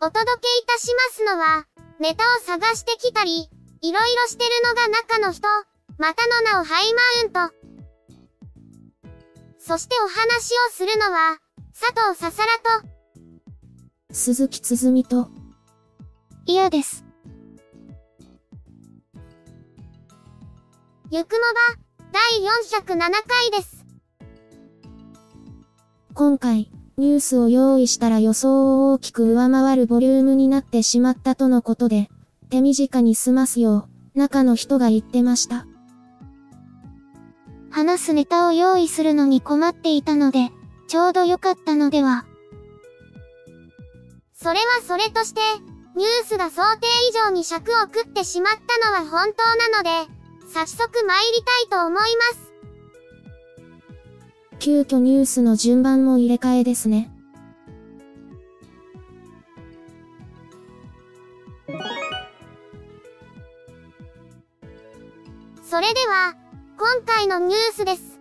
お届けいたしますのは、ネタを探してきたり、いろいろしてるのが中の人、またの名をハイマウント。そしてお話をするのは、佐藤ささらと、鈴木つづみと、嫌です。ゆくもば、第407回です。今回、ニュースを用意したら予想を大きく上回るボリュームになってしまったとのことで、手短に済ますよう、中の人が言ってました。話すネタを用意するのに困っていたので、ちょうど良かったのでは。それはそれとして、ニュースが想定以上に尺を食ってしまったのは本当なので、早速参りたいと思います。急遽ニュースの順番も入れ替えですね。それでは、今回のニュースです。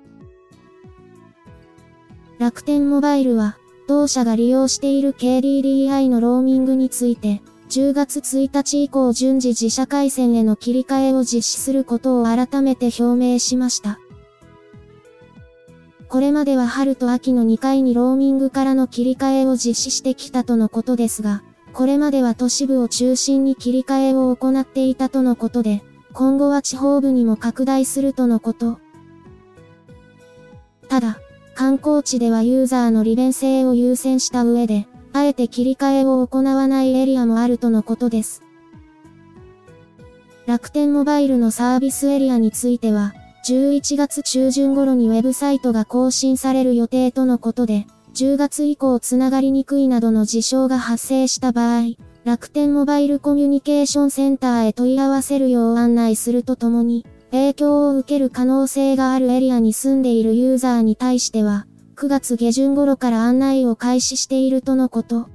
楽天モバイルは、同社が利用している KDDI のローミングについて、10月1日以降順次自社回線への切り替えを実施することを改めて表明しました。これまでは春と秋の2回にローミングからの切り替えを実施してきたとのことですが、これまでは都市部を中心に切り替えを行っていたとのことで、今後は地方部にも拡大するとのこと。ただ、観光地ではユーザーの利便性を優先した上で、あえて切り替えを行わないエリアもあるとのことです。楽天モバイルのサービスエリアについては、11月中旬頃にウェブサイトが更新される予定とのことで、10月以降つながりにくいなどの事象が発生した場合、楽天モバイルコミュニケーションセンターへ問い合わせるよう案内するとともに、影響を受ける可能性があるエリアに住んでいるユーザーに対しては、9月下旬頃から案内を開始しているとのこと。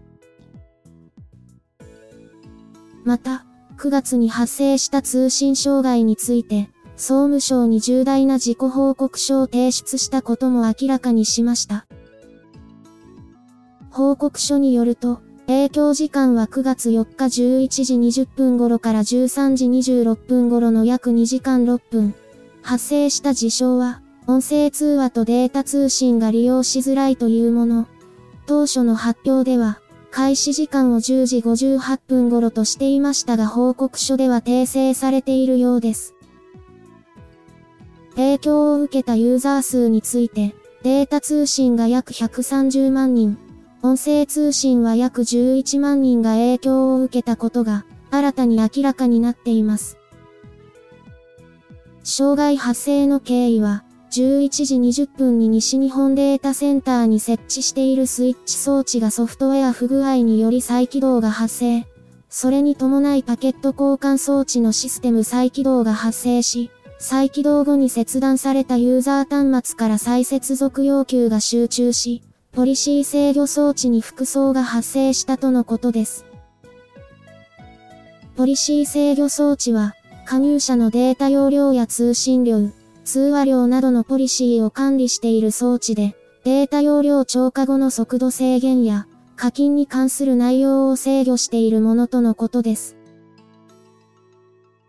また、9月に発生した通信障害について、総務省に重大な自己報告書を提出したことも明らかにしました。報告書によると、影響時間は9月4日11時20分頃から13時26分頃の約2時間6分。発生した事象は、音声通話とデータ通信が利用しづらいというもの。当初の発表では、開始時間を10時58分頃としていましたが報告書では訂正されているようです。影響を受けたユーザー数について、データ通信が約130万人、音声通信は約11万人が影響を受けたことが、新たに明らかになっています。障害発生の経緯は、11時20分に西日本データセンターに設置しているスイッチ装置がソフトウェア不具合により再起動が発生。それに伴いパケット交換装置のシステム再起動が発生し、再起動後に切断されたユーザー端末から再接続要求が集中し、ポリシー制御装置に複層が発生したとのことです。ポリシー制御装置は、加入者のデータ容量や通信量、通話量などのポリシーを管理している装置で、データ容量超過後の速度制限や、課金に関する内容を制御しているものとのことです。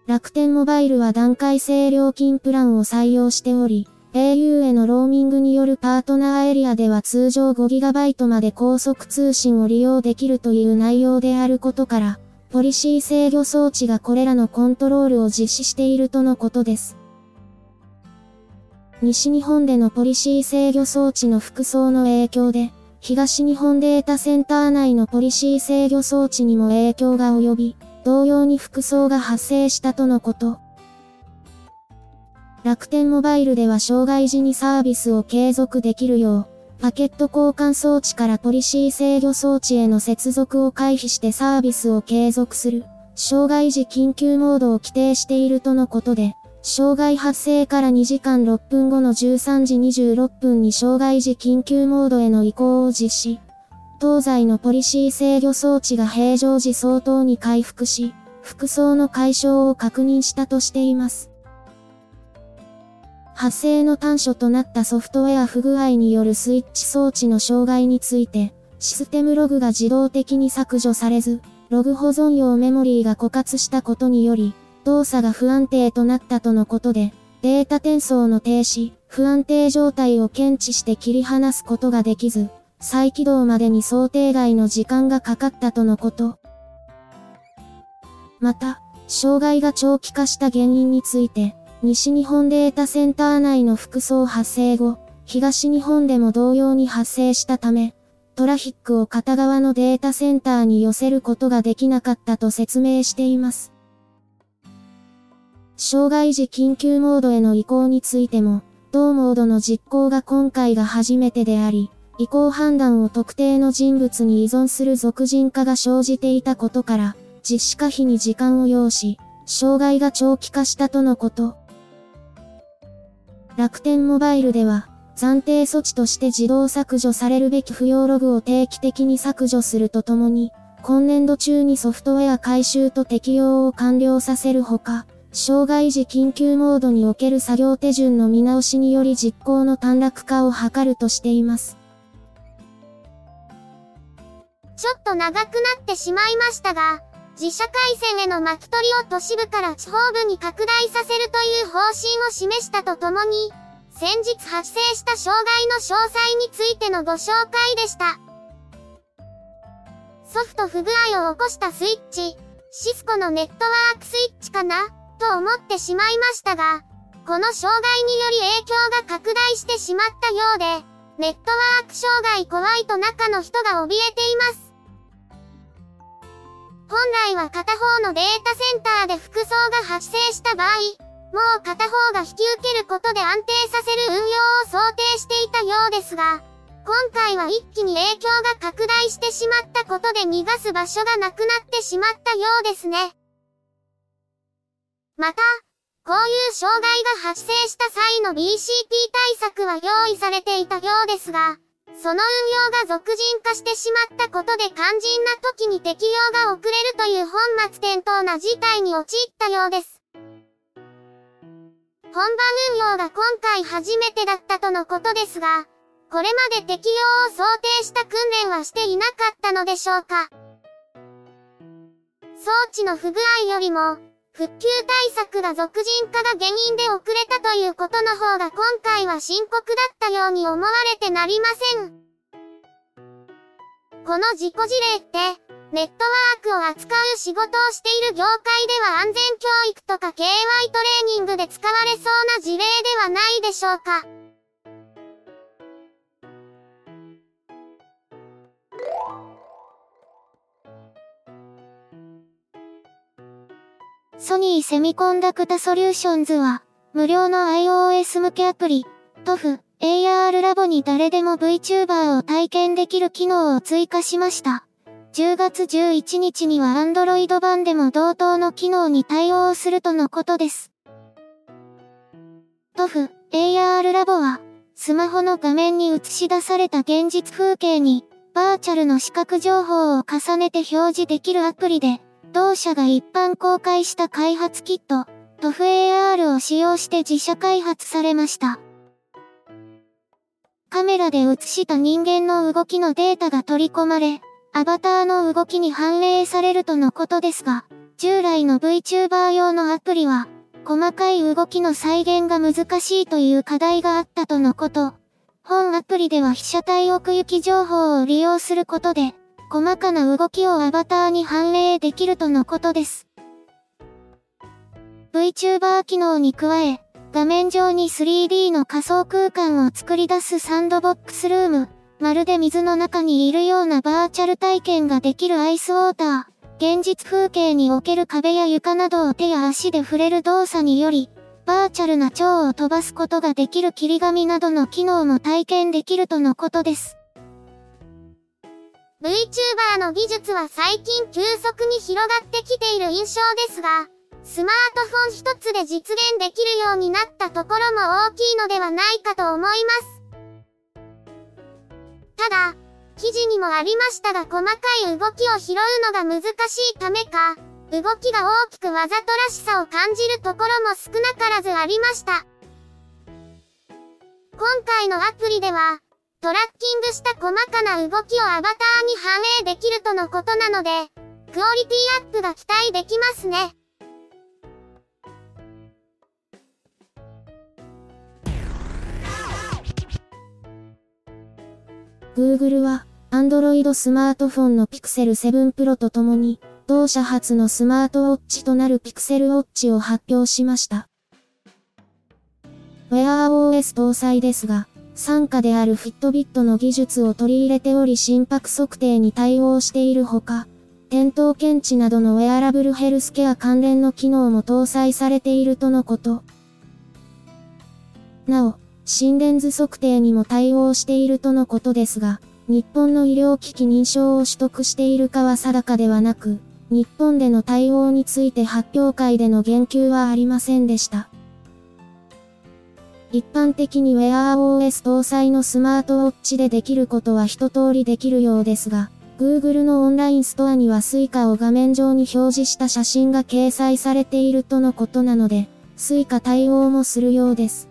楽天モバイルは段階性料金プランを採用しており、au へのローミングによるパートナーエリアでは通常 5GB まで高速通信を利用できるという内容であることから、ポリシー制御装置がこれらのコントロールを実施しているとのことです。西日本でのポリシー制御装置の服装の影響で、東日本データセンター内のポリシー制御装置にも影響が及び、同様に服装が発生したとのこと。楽天モバイルでは障害時にサービスを継続できるよう、パケット交換装置からポリシー制御装置への接続を回避してサービスを継続する、障害時緊急モードを規定しているとのことで、障害発生から2時間6分後の13時26分に障害時緊急モードへの移行を実施。東西のポリシー制御装置が平常時相当に回復し、服装の解消を確認したとしています。発生の端緒となったソフトウェア不具合によるスイッチ装置の障害について、システムログが自動的に削除されず、ログ保存用メモリーが枯渇したことにより、動作が不安定となったとのことで、データ転送の停止、不安定状態を検知して切り離すことができず、再起動までに想定外の時間がかかったとのこと。また、障害が長期化した原因について、西日本データセンター内の服装発生後、東日本でも同様に発生したため、トラフィックを片側のデータセンターに寄せることができなかったと説明しています。障害時緊急モードへの移行についても、同モードの実行が今回が初めてであり、移行判断を特定の人物に依存する俗人化が生じていたことから、実施可否に時間を要し、障害が長期化したとのこと。楽天モバイルでは、暫定措置として自動削除されるべき不要ログを定期的に削除するとともに、今年度中にソフトウェア回収と適用を完了させるほか、障害時緊急モードにおける作業手順の見直しにより実行の短絡化を図るとしています。ちょっと長くなってしまいましたが、自社回線への巻き取りを都市部から地方部に拡大させるという方針を示したとともに、先日発生した障害の詳細についてのご紹介でした。ソフト不具合を起こしたスイッチ、シスコのネットワークスイッチかな？と思ってしまいましたが、この障害により影響が拡大してしまったようで、ネットワーク障害怖いと中の人が怯えています。本来は片方のデータセンターで服装が発生した場合、もう片方が引き受けることで安定させる運用を想定していたようですが、今回は一気に影響が拡大してしまったことで逃がす場所がなくなってしまったようですね。また、こういう障害が発生した際の BCP 対策は用意されていたようですが、その運用が俗人化してしまったことで肝心な時に適用が遅れるという本末転倒な事態に陥ったようです。本番運用が今回初めてだったとのことですが、これまで適用を想定した訓練はしていなかったのでしょうか。装置の不具合よりも、復旧対策が俗人化が原因で遅れたということの方が今回は深刻だったように思われてなりません。この事故事例って、ネットワークを扱う仕事をしている業界では安全教育とか KY トレーニングで使われそうな事例ではないでしょうか。ソニーセミコンダクタソリューションズは、無料の iOS 向けアプリ、TOF、AR ラボに誰でも VTuber を体験できる機能を追加しました。10月11日には Android 版でも同等の機能に対応するとのことです。TOF、AR ラボは、スマホの画面に映し出された現実風景に、バーチャルの視覚情報を重ねて表示できるアプリで、同社が一般公開した開発キット、トフ AR を使用して自社開発されました。カメラで映した人間の動きのデータが取り込まれ、アバターの動きに反映されるとのことですが、従来の VTuber 用のアプリは、細かい動きの再現が難しいという課題があったとのこと。本アプリでは被写体奥行き情報を利用することで、細かな動きをアバターに反映できるとのことです。VTuber 機能に加え、画面上に 3D の仮想空間を作り出すサンドボックスルーム、まるで水の中にいるようなバーチャル体験ができるアイスウォーター、現実風景における壁や床などを手や足で触れる動作により、バーチャルな蝶を飛ばすことができる切り紙などの機能も体験できるとのことです。VTuber の技術は最近急速に広がってきている印象ですが、スマートフォン一つで実現できるようになったところも大きいのではないかと思います。ただ、記事にもありましたが細かい動きを拾うのが難しいためか、動きが大きくわざとらしさを感じるところも少なからずありました。今回のアプリでは、トラッキングした細かな動きをアバターに反映できるとのことなので、クオリティアップが期待できますね。Google は、Android スマートフォンの Pixel 7 Pro とともに、同社初のスマートウォッチとなる Pixel Watch を発表しました。Wear OS 搭載ですが、傘下である Fitbit の技術を取り入れており心拍測定に対応しているほか、転倒検知などのウェアラブルヘルスケア関連の機能も搭載されているとのこと。なお、心電図測定にも対応しているとのことですが、日本の医療機器認証を取得しているかは定かではなく、日本での対応について発表会での言及はありませんでした。一般的に Wear OS 搭載のスマートウォッチでできることは一通りできるようですが、Google のオンラインストアには Suica を画面上に表示した写真が掲載されているとのことなので、Suica 対応もするようです。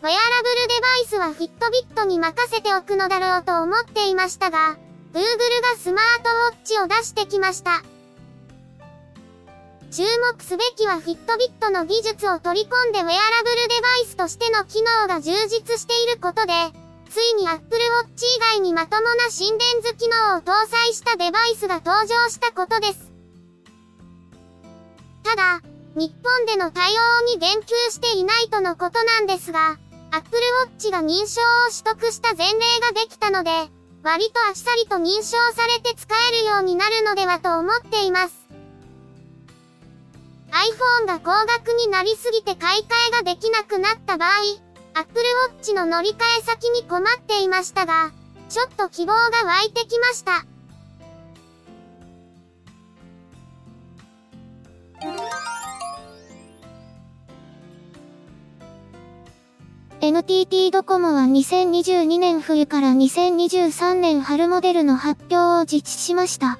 ウェアラブルデバイスはフィットビットに任せておくのだろうと思っていましたが、Google がスマートウォッチを出してきました。注目すべきはフィットビットの技術を取り込んでウェアラブルデバイスとしての機能が充実していることで、ついに Apple Watch 以外にまともな心電図機能を搭載したデバイスが登場したことです。ただ、日本での対応に言及していないとのことなんですが、Apple Watch が認証を取得した前例ができたので、割とあっさりと認証されて使えるようになるのではと思っています。iPhone が高額になりすぎて買い替えができなくなった場合、Apple Watch の乗り換え先に困っていましたが、ちょっと希望が湧いてきました。NTT ドコモは2022年冬から2023年春モデルの発表を実施しました。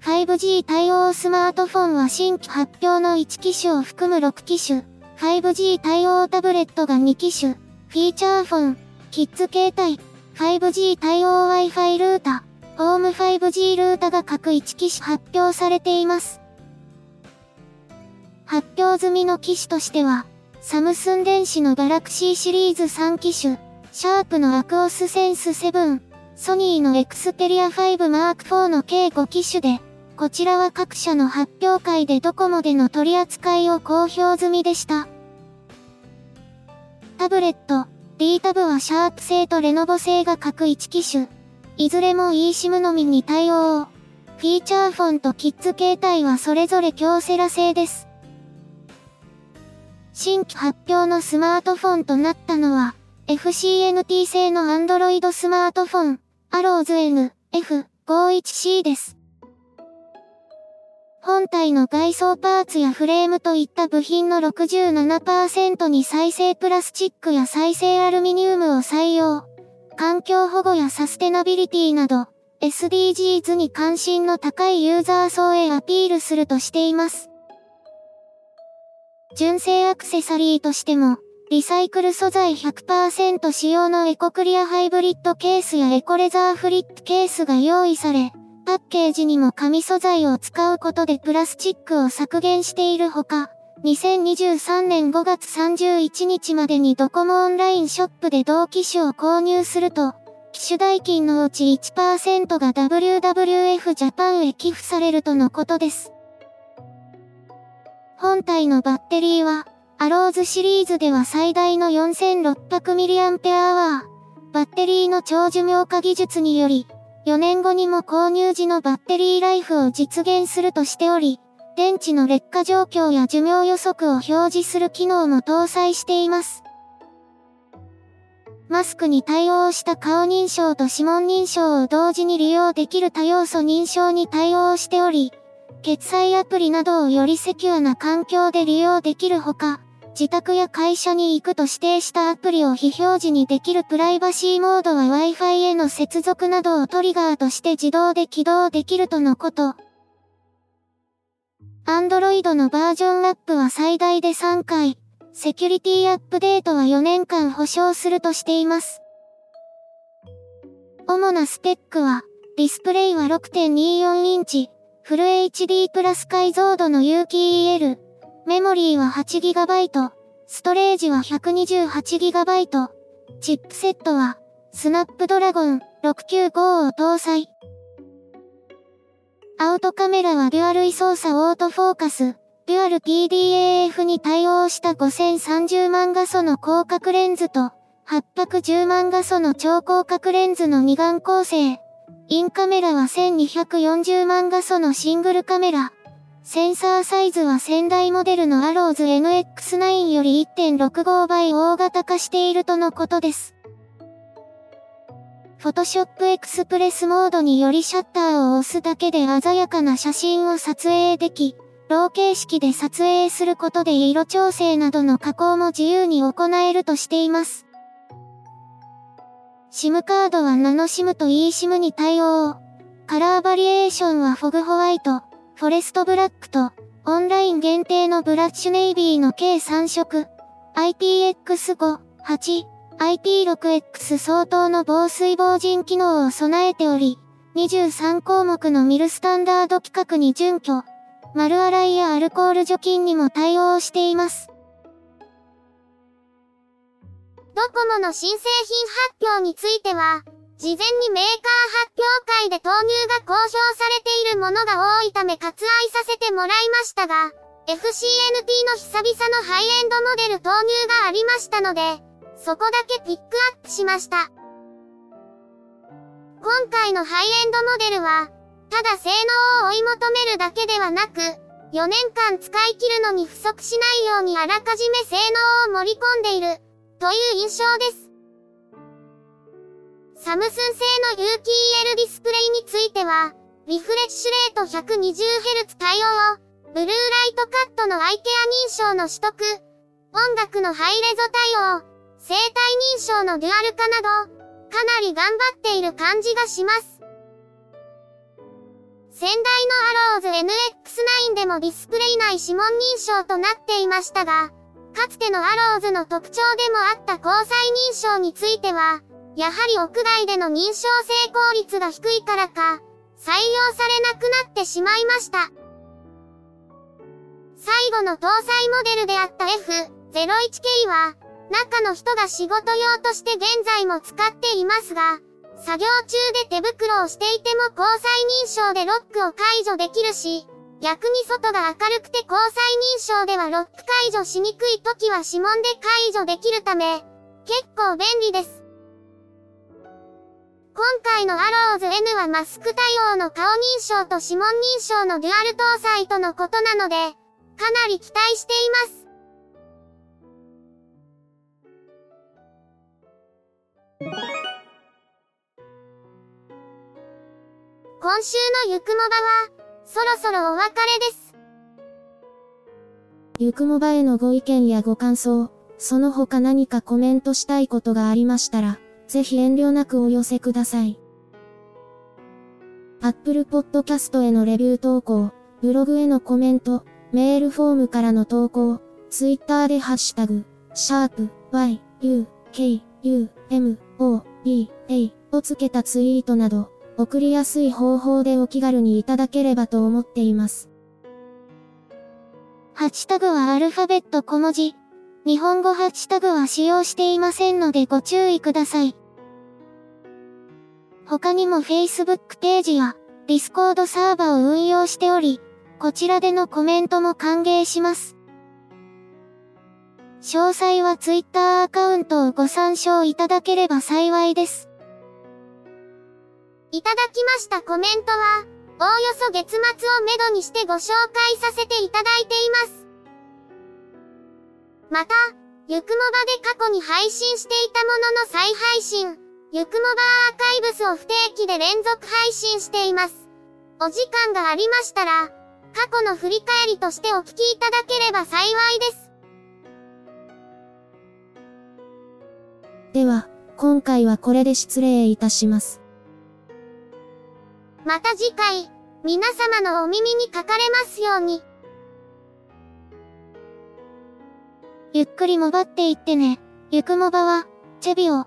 5G 対応スマートフォンは新規発表の1機種を含む6機種、5G 対応タブレットが2機種、フィーチャーフォン、キッズ携帯、5G 対応 Wi-Fi ルータ、ホーム 5G ルータが各1機種発表されています。発表済みの機種としては、サムスン電子のガラクシーシリーズ3機種、シャープのアクオスセンス7、ソニーのエクスペリア5マーク4の計5機種で、こちらは各社の発表会でドコモでの取り扱いを公表済みでした。タブレット、D タブはシャープ製とレノボ製が各1機種、いずれも eSIM のみに対応。フィーチャーフォンとキッズ携帯はそれぞれ京セラ製です。新規発表のスマートフォンとなったのは、FCNT 製の Android スマートフォン、アローズ N、F51C です。本体の外装パーツやフレームといった部品の67%に再生プラスチックや再生アルミニウムを採用。環境保護やサステナビリティなど、SDGs に関心の高いユーザー層へアピールするとしています。純正アクセサリーとしても、リサイクル素材100%使用のエコクリアハイブリッドケースやエコレザーフリップケースが用意され、パッケージにも紙素材を使うことでプラスチックを削減しているほか、2023年5月31日までにドコモオンラインショップで同機種を購入すると、機種代金のうち1%が WWF ジャパンへ寄付されるとのことです。本体のバッテリーは、アローズシリーズでは最大の 4600mAh。バッテリーの長寿命化技術により、4年後にも購入時のバッテリーライフを実現するとしており、電池の劣化状況や寿命予測を表示する機能も搭載しています。マスクに対応した顔認証と指紋認証を同時に利用できる多要素認証に対応しており、決済アプリなどをよりセキュアな環境で利用できるほか、自宅や会社に行くと指定したアプリを非表示にできるプライバシーモードは Wi-Fi への接続などをトリガーとして自動で起動できるとのこと。Android のバージョンアップは最大で3回、セキュリティアップデートは4年間保証するとしています。主なスペックは、ディスプレイは6.24インチ、フル HD プラス解像度の有機 EL、メモリーは 8GB、ストレージは 128GB、チップセットは、スナップドラゴン695を搭載。アウトカメラはデュアル位操作オートフォーカス、デュアル PDAF に対応した5030万画素の広角レンズと、810万画素の超広角レンズの二眼構成。インカメラは1240万画素のシングルカメラ。センサーサイズは先代モデルのアローズ NX9 より1.65倍大型化しているとのことです。Photoshop Express モードによりシャッターを押すだけで鮮やかな写真を撮影でき、ロー形式で撮影することで色調整などの加工も自由に行えるとしています。SIM カードはナノ SIM と eSIM に対応。カラーバリエーションはフォグホワイト。フォレストブラックと、オンライン限定のブラッシュネイビーの計3色、IPX5、8、IP6X 相当の防水防塵機能を備えており、23項目のミルスタンダード規格に準拠、丸洗いやアルコール除菌にも対応しています。ドコモの新製品発表については、事前にメーカー発表会で投入が公表されているものが多いため割愛させてもらいましたが、FCNT の久々のハイエンドモデル投入がありましたので、そこだけピックアップしました。今回のハイエンドモデルは、ただ性能を追い求めるだけではなく、4年間使い切るのに不足しないようにあらかじめ性能を盛り込んでいる、という印象です。サムスン製の有機 EL ディスプレイについては、リフレッシュレート 120Hz 対応を、ブルーライトカットのアイケア認証の取得、音楽のハイレゾ対応、生体認証のデュアル化など、かなり頑張っている感じがします。先代のアローズ NX9 でもディスプレイ内指紋認証となっていましたが、かつてのアローズの特徴でもあった交際認証については、やはり屋外での認証成功率が低いからか、採用されなくなってしまいました。最後の搭載モデルであった F01K は、中の人が仕事用として現在も使っていますが、作業中で手袋をしていても交際認証でロックを解除できるし、逆に外が明るくて交際認証ではロック解除しにくい時は指紋で解除できるため、結構便利です。今回のアローズ N はマスク対応の顔認証と指紋認証のデュアル搭載とのことなので、かなり期待しています。今週のゆくもばは、そろそろお別れです。ゆくもばへのご意見やご感想、その他何かコメントしたいことがありましたら、ぜひ遠慮なくお寄せください。Apple Podcast へのレビュー投稿、ブログへのコメント、メールフォームからの投稿、Twitter でハッシュタグ、シャープ y, u, k, u, m, o, b, a をつけたツイートなど、送りやすい方法でお気軽にいただければと思っています。ハッシュタグはアルファベット小文字。日本語ハッシュタグは使用していませんのでご注意ください。他にも Facebook ページや Discord サーバを運用しており、こちらでのコメントも歓迎します。詳細は Twitter アカウントをご参照いただければ幸いです。いただきましたコメントは、おおよそ月末をめどにしてご紹介させていただいています。また、ゆくもばで過去に配信していたものの再配信、ゆくもばアーカイブスを不定期で連続配信しています。お時間がありましたら、過去の振り返りとしてお聞きいただければ幸いです。では、今回はこれで失礼いたします。また次回、皆様のお耳にかかれますように。ゆっくりもばっていってね。ゆくもばは、チェビオ、